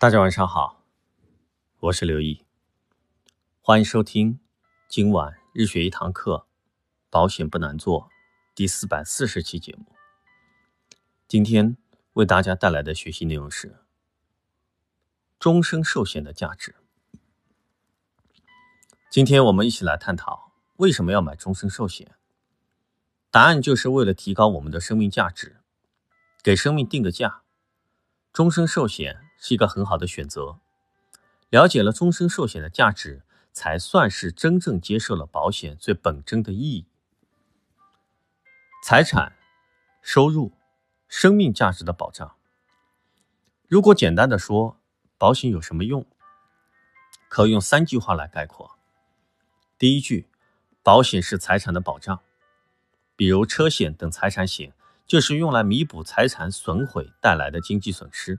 大家晚上好，我是刘毅，欢迎收听今晚日学一堂课，保险不难做第四百四十期节目。今天为大家带来的学习内容是终身寿险的价值。今天我们一起来探讨为什么要买终身寿险。答案就是为了提高我们的生命价值，给生命定个价。终身寿险是一个很好的选择。了解了终身寿险的价值，才算是真正接受了保险最本真的意义。财产、收入、生命价值的保障。如果简单的说，保险有什么用？可用三句话来概括。第一句，保险是财产的保障，比如车险等财产险。就是用来弥补财产损毁带来的经济损失，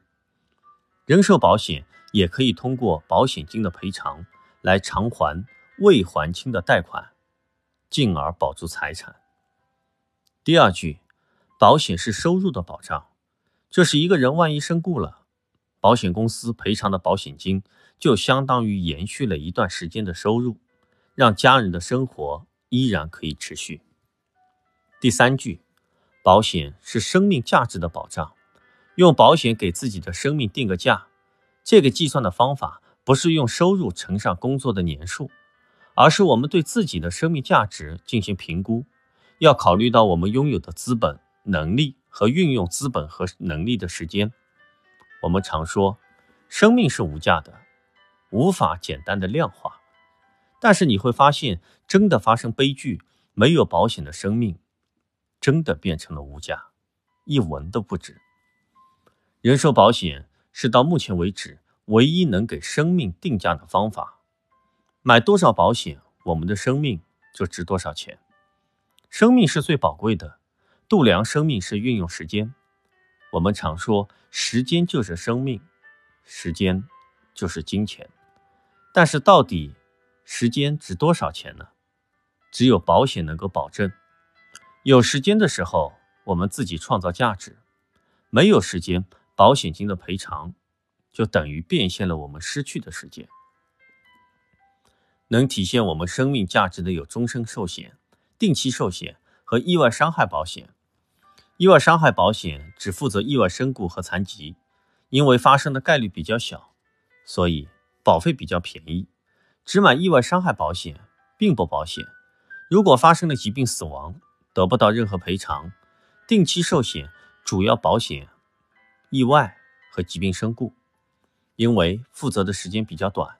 人寿保险也可以通过保险金的赔偿来偿还未还清的贷款，进而保住财产。第二句，保险是收入的保障，这是一个人万一身故了，保险公司赔偿的保险金就相当于延续了一段时间的收入，让家人的生活依然可以持续。第三句。保险是生命价值的保障，用保险给自己的生命定个价。这个计算的方法不是用收入乘上工作的年数，而是我们对自己的生命价值进行评估，要考虑到我们拥有的资本、能力和运用资本和能力的时间。我们常说，生命是无价的，无法简单的量化。但是你会发现，真的发生悲剧，没有保险的生命。真的变成了无价，一文都不值。人寿保险是到目前为止唯一能给生命定价的方法。买多少保险，我们的生命就值多少钱。生命是最宝贵的，度量生命是运用时间。我们常说，时间就是生命，时间就是金钱。但是到底时间值多少钱呢？只有保险能够保证。有时间的时候，我们自己创造价值；没有时间，保险金的赔偿就等于变现了我们失去的时间。能体现我们生命价值的有终身寿险、定期寿险和意外伤害保险。意外伤害保险只负责意外身故和残疾，因为发生的概率比较小，所以保费比较便宜。只买意外伤害保险，并不保险。如果发生了疾病死亡，得不到任何赔偿，定期寿险主要保险意外和疾病身故，因为负责的时间比较短，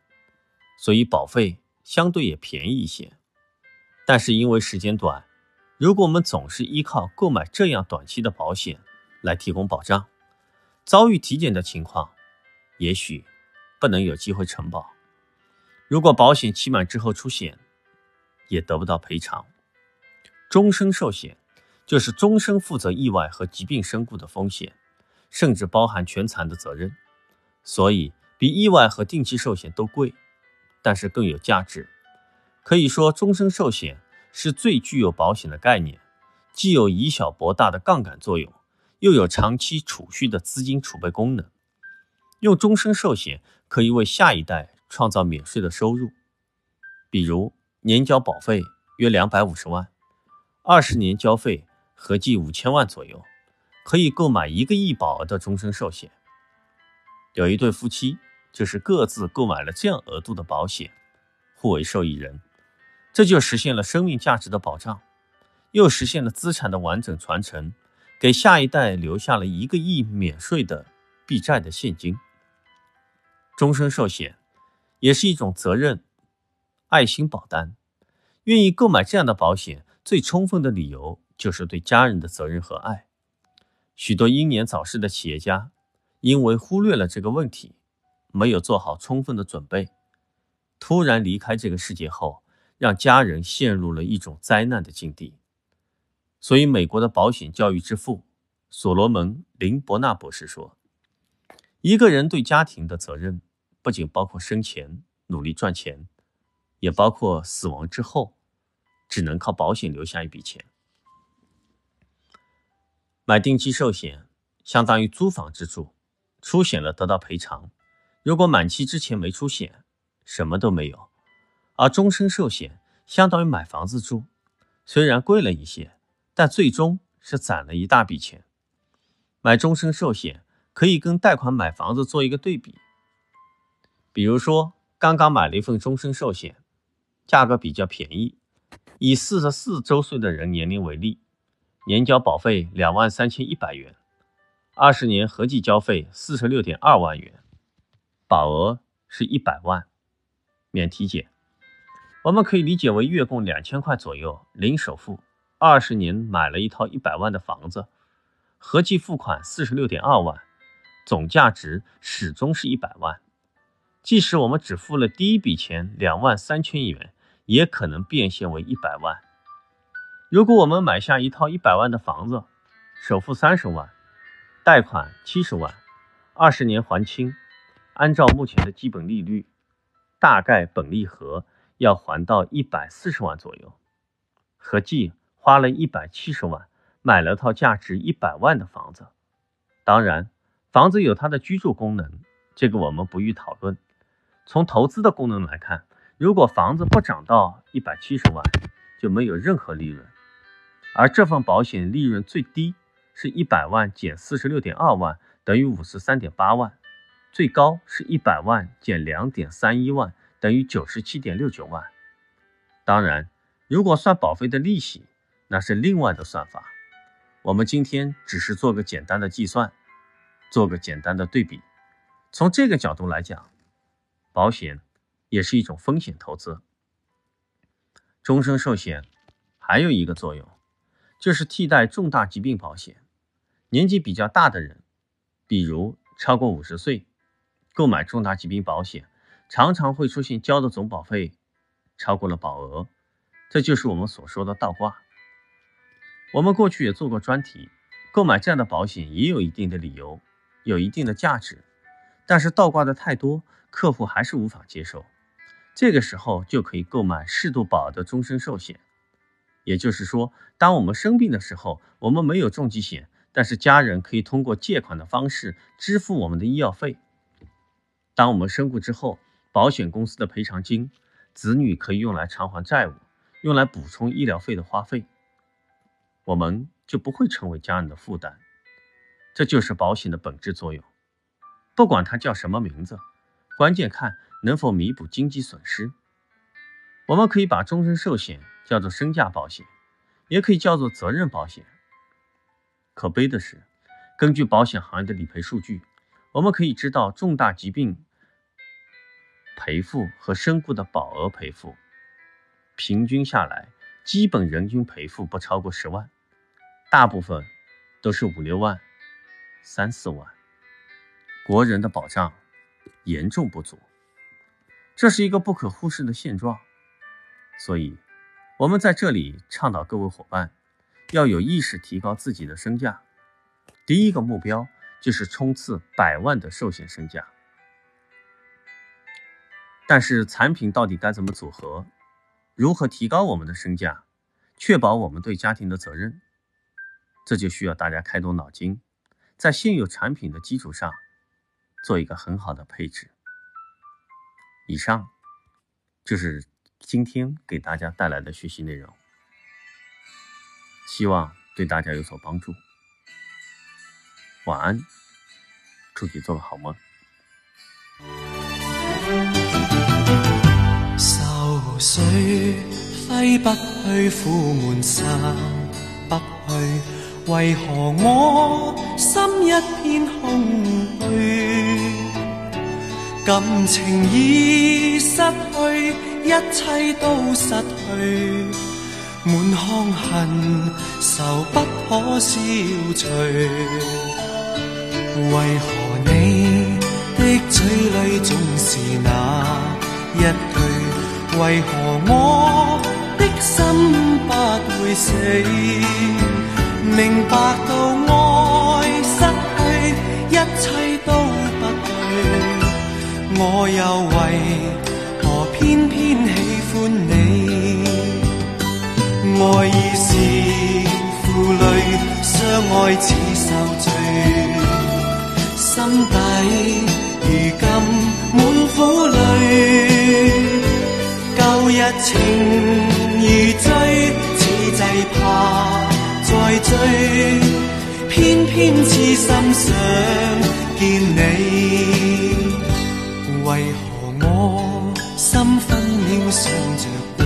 所以保费相对也便宜一些。但是因为时间短，如果我们总是依靠购买这样短期的保险来提供保障，遭遇体检的情况，也许不能有机会承保。如果保险期满之后出险，也得不到赔偿。终身寿险就是终身负责意外和疾病身故的风险，甚至包含全残的责任，所以比意外和定期寿险都贵，但是更有价值。可以说，终身寿险是最具有保险的概念，既有以小博大的杠杆作用，又有长期储蓄的资金储备功能。用终身寿险可以为下一代创造免税的收入，比如年交保费约两百五十万。二十年交费合计五千万左右，可以购买一个亿保额的终身寿险。有一对夫妻就是各自购买了这样额度的保险，互为受益人，这就实现了生命价值的保障，又实现了资产的完整传承，给下一代留下了一个亿免税的避债的现金。终身寿险也是一种责任爱心保单，愿意购买这样的保险。最充分的理由就是对家人的责任和爱。许多英年早逝的企业家，因为忽略了这个问题，没有做好充分的准备，突然离开这个世界后，让家人陷入了一种灾难的境地。所以，美国的保险教育之父所罗门·林伯纳博士说：“一个人对家庭的责任，不仅包括生前努力赚钱，也包括死亡之后。”只能靠保险留下一笔钱。买定期寿险相当于租房之住，出险了得到赔偿，如果满期之前没出险，什么都没有；而终身寿险相当于买房子住，虽然贵了一些，但最终是攒了一大笔钱。买终身寿险可以跟贷款买房子做一个对比，比如说刚刚买了一份终身寿险，价格比较便宜，以四十四周岁的人年龄为例，年交保费两万三千一百元，二十年合计交费四十六点二万元。保额是一百万，免体检，我们可以理解为月供两千块左右，零首付，二十年买了一套一百万的房子，合计付款四十六点二万，总价值始终是一百万。即使我们只付了第一笔钱两万三千元，也可能变现为一百万。如果我们买下一套一百万的房子，首付三十万，贷款七十万，二十年还清。按照目前的基本利率，大概本利和要还到一百四十万左右，合计花了一百七十万买了套价值一百万的房子。当然，房子有它的居住功能，这个我们不予讨论。从投资的功能来看，如果房子不涨到一百七十万，就没有任何利润。而这份保险利润最低是一百万减四十六点二万，等于五十三点八万。最高是一百万减两点三一万，等于九十七点六九万。当然，如果算保费的利息，那是另外的算法。我们今天只是做个简单的计算，做个简单的对比。从这个角度来讲，保险也是一种风险投资。终身寿险还有一个作用，就是替代重大疾病保险。年纪比较大的人，比如超过五十岁。购买重大疾病保险，常常会出现交的总保费超过了保额，这就是我们所说的倒挂。我们过去也做过专题，购买这样的保险也有一定的理由，有一定的价值，但是倒挂的太多，客户还是无法接受。这个时候就可以购买适度保额的终身寿险，也就是说，当我们生病的时候，我们没有重疾险，但是家人可以通过借款的方式支付我们的医药费。当我们身故之后，保险公司的赔偿金，子女可以用来偿还债务，用来补充医疗费的花费，我们就不会成为家人的负担。这就是保险的本质作用。不管它叫什么名字，关键看能否弥补经济损失。我们可以把终身寿险叫做身价保险，也可以叫做责任保险。可悲的是，根据保险行业的理赔数据。我们可以知道，重大疾病赔付和身故的保额赔付，平均下来，基本人均赔付不超过十万，大部分都是五六万、三四万。国人的保障严重不足，这是一个不可忽视的现状。所以，我们在这里倡导各位伙伴要有意识提高自己的身价。第一个目标。就是冲刺百万的寿险身价，但是产品到底该怎么组合？如何提高我们的身价，确保我们对家庭的责任？这就需要大家开动脑筋，在现有产品的基础上做一个很好的配置。以上就是今天给大家带来的学习内容，希望对大家有所帮助。晚安，祝你做个好梦。愁绪挥不去，苦闷散不去，为何我心一片空虚？感情已失去，一切都失去，满腔恨愁不可消除。为何你的嘴里总是那一句？为何我的心不会死？明白到爱失去，一切都不对，我又为爱意是负累，相爱似受罪，心底如今满苦泪。旧日情如追，此际怕再追，偏偏痴心想见你，为何我心分秒想着过？